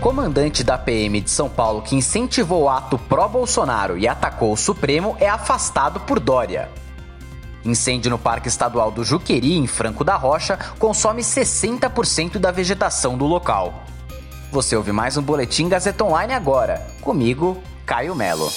Comandante da PM de São Paulo que incentivou o ato pró-Bolsonaro e atacou o Supremo é afastado por Dória. Incêndio no Parque Estadual do Juqueri, em Franco da Rocha, consome 60% da vegetação do local. Você ouve mais um Boletim Gazeta Online agora. Comigo, Caio Melo.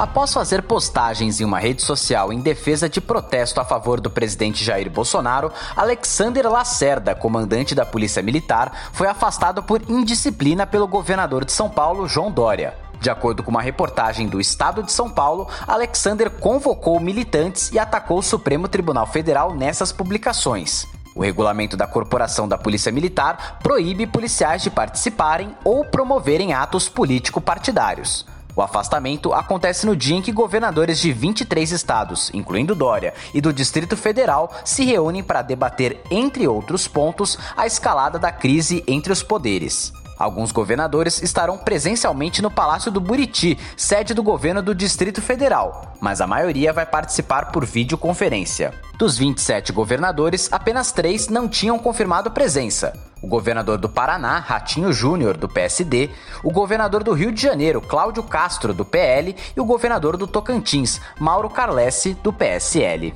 Após fazer postagens em uma rede social em defesa de protesto a favor do presidente Jair Bolsonaro, Alexander Lacerda, comandante da Polícia Militar, foi afastado por indisciplina pelo governador de São Paulo, João Dória. De acordo com uma reportagem do Estado de São Paulo, Alexander convocou militantes e atacou o Supremo Tribunal Federal nessas publicações. O regulamento da Corporação da Polícia Militar proíbe policiais de participarem ou promoverem atos político-partidários. O afastamento acontece no dia em que governadores de 23 estados, incluindo Dória, e do Distrito Federal se reúnem para debater, entre outros pontos, a escalada da crise entre os poderes. Alguns governadores estarão presencialmente no Palácio do Buriti, sede do governo do Distrito Federal, mas a maioria vai participar por videoconferência. Dos 27 governadores, apenas três não tinham confirmado presença: o governador do Paraná, Ratinho Júnior, do PSD, o governador do Rio de Janeiro, Cláudio Castro, do PL, e o governador do Tocantins, Mauro Carlesse, do PSL.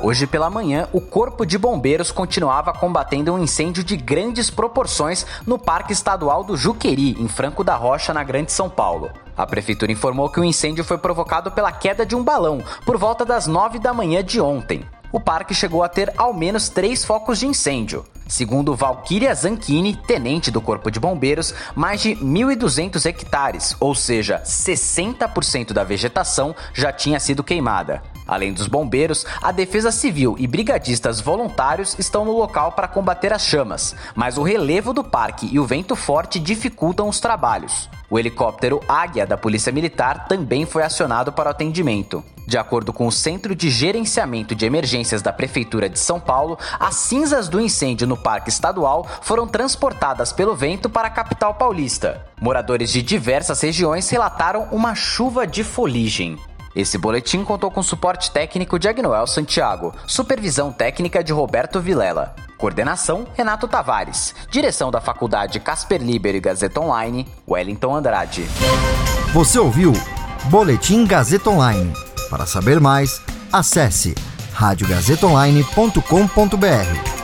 Hoje pela manhã, o Corpo de Bombeiros continuava combatendo um incêndio de grandes proporções no Parque Estadual do Juqueri, em Franco da Rocha, na Grande São Paulo. A prefeitura informou que o incêndio foi provocado pela queda de um balão por volta das 9 da manhã de ontem. O parque chegou a ter ao menos três focos de incêndio. Segundo Valkyria Zanchini, tenente do Corpo de Bombeiros, mais de 1.200 hectares, ou seja, 60% da vegetação, já tinha sido queimada. Além dos bombeiros, a Defesa Civil e brigadistas voluntários estão no local para combater as chamas, mas o relevo do parque e o vento forte dificultam os trabalhos. O helicóptero Águia da Polícia Militar também foi acionado para o atendimento. De acordo com o Centro de Gerenciamento de Emergências da Prefeitura de São Paulo, as cinzas do incêndio no Parque Estadual foram transportadas pelo vento para a capital paulista. Moradores de diversas regiões relataram uma chuva de foligem. Esse boletim contou com suporte técnico de Agnoel Santiago, supervisão técnica de Roberto Vilela. Coordenação: Renato Tavares. Direção da Faculdade Casper Liber e Gazeta Online, Wellington Andrade. Você ouviu Boletim Gazeta Online. Para saber mais, acesse radiogazetaonline.com.br.